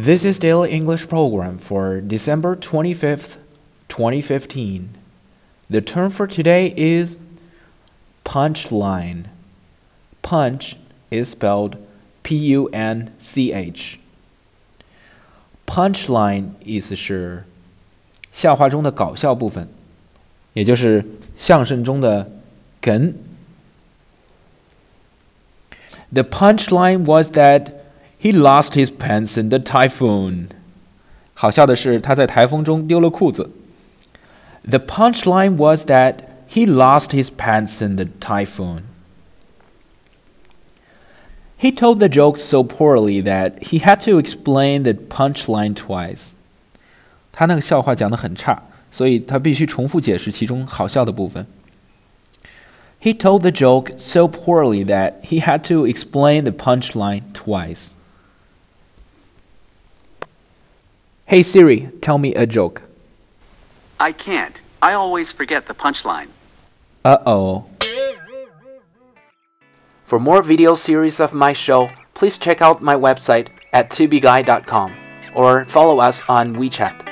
This is Daily English Program for December 25th, 2015. The term for today is punchline. Punch is spelled P U N C H. Punchline 意思是笑话中的搞笑部分，也就是相声中的梗。The punchline was that he lost his pants in the typhoon. 好笑的是，他在台风中丢了裤子。The punchline was that he lost his pants in the typhoon. He told the joke so poorly that he had to explain the punchline twice. 他那个笑话讲得很差，所以他必须重复解释其中好笑的部分。He told the joke so poorly that he had to explain the punchline twice. Hey Siri, tell me a joke. I can't. I always forget the punchline. Uh oh. For more video series of my show, please check out my website at tubeguy.com or follow us on WeChat.